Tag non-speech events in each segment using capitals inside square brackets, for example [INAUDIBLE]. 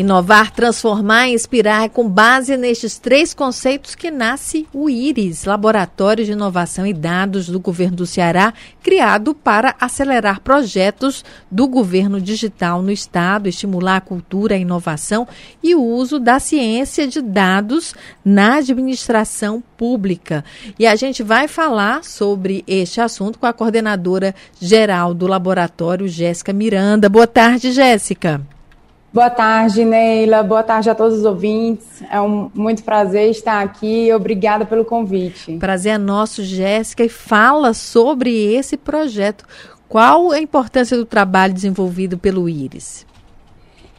Inovar, transformar e inspirar é com base nestes três conceitos que nasce o IRIS, Laboratório de Inovação e Dados do Governo do Ceará, criado para acelerar projetos do governo digital no Estado, estimular a cultura, a inovação e o uso da ciência de dados na administração pública. E a gente vai falar sobre este assunto com a coordenadora geral do laboratório, Jéssica Miranda. Boa tarde, Jéssica. Boa tarde, Neila. Boa tarde a todos os ouvintes. É um muito prazer estar aqui. Obrigada pelo convite. Prazer é nosso, Jéssica. E fala sobre esse projeto. Qual a importância do trabalho desenvolvido pelo IRIS?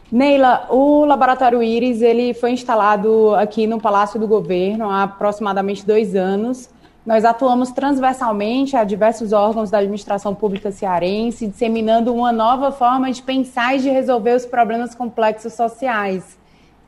Neila, o Laboratório IRIS ele foi instalado aqui no Palácio do Governo há aproximadamente dois anos nós atuamos transversalmente a diversos órgãos da administração pública cearense, disseminando uma nova forma de pensar e de resolver os problemas complexos sociais.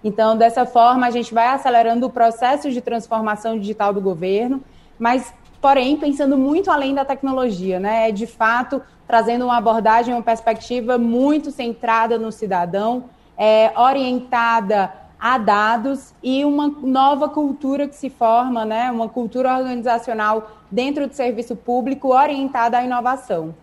Então, dessa forma, a gente vai acelerando o processo de transformação digital do governo, mas, porém, pensando muito além da tecnologia, né? De fato, trazendo uma abordagem, uma perspectiva muito centrada no cidadão, é, orientada a dados e uma nova cultura que se forma, né, uma cultura organizacional dentro do serviço público orientada à inovação.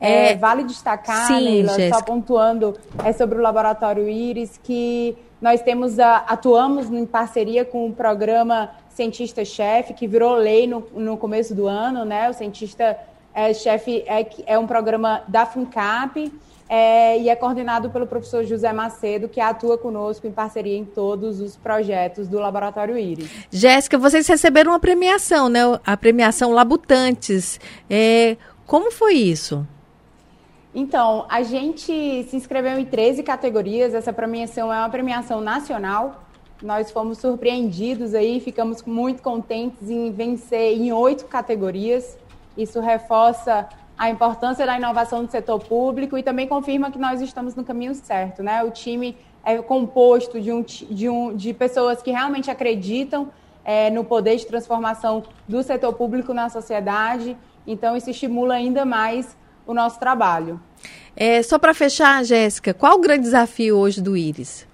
É, é vale destacar, sim, Neila, só pontuando, é sobre o Laboratório Iris, que nós temos a, atuamos em parceria com o programa Cientista-Chefe, que virou lei no, no começo do ano, né? O Cientista-Chefe é, é, é um programa da FUNCAP, é, e é coordenado pelo professor José Macedo, que atua conosco em parceria em todos os projetos do Laboratório Íris. Jéssica, vocês receberam uma premiação, né? A premiação Labutantes. É, como foi isso? Então, a gente se inscreveu em 13 categorias. Essa premiação é uma premiação nacional. Nós fomos surpreendidos aí, ficamos muito contentes em vencer em oito categorias. Isso reforça a importância da inovação do setor público e também confirma que nós estamos no caminho certo. Né? O time é composto de, um, de, um, de pessoas que realmente acreditam é, no poder de transformação do setor público na sociedade, então isso estimula ainda mais o nosso trabalho. É, só para fechar, Jéssica, qual o grande desafio hoje do IRIS?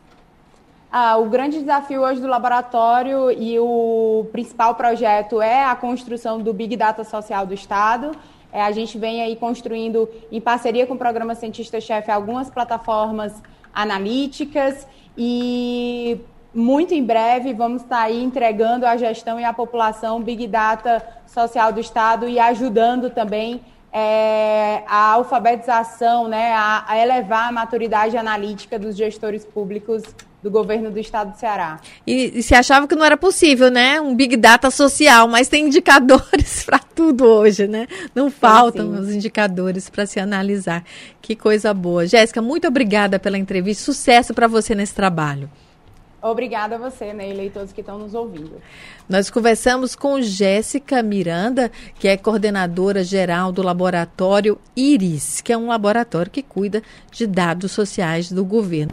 Ah, o grande desafio hoje do laboratório e o principal projeto é a construção do Big Data Social do Estado. É, a gente vem aí construindo, em parceria com o Programa Cientista-Chefe, algumas plataformas analíticas e muito em breve vamos estar aí entregando à gestão e à população Big Data social do Estado e ajudando também é, a alfabetização, né, a, a elevar a maturidade analítica dos gestores públicos do governo do estado do Ceará. E, e se achava que não era possível, né? Um Big Data social, mas tem indicadores [LAUGHS] para tudo hoje, né? Não faltam sim, sim. os indicadores para se analisar. Que coisa boa. Jéssica, muito obrigada pela entrevista. Sucesso para você nesse trabalho. Obrigada a você, Neila, e todos que estão nos ouvindo. Nós conversamos com Jéssica Miranda, que é coordenadora geral do laboratório IRIS, que é um laboratório que cuida de dados sociais do governo.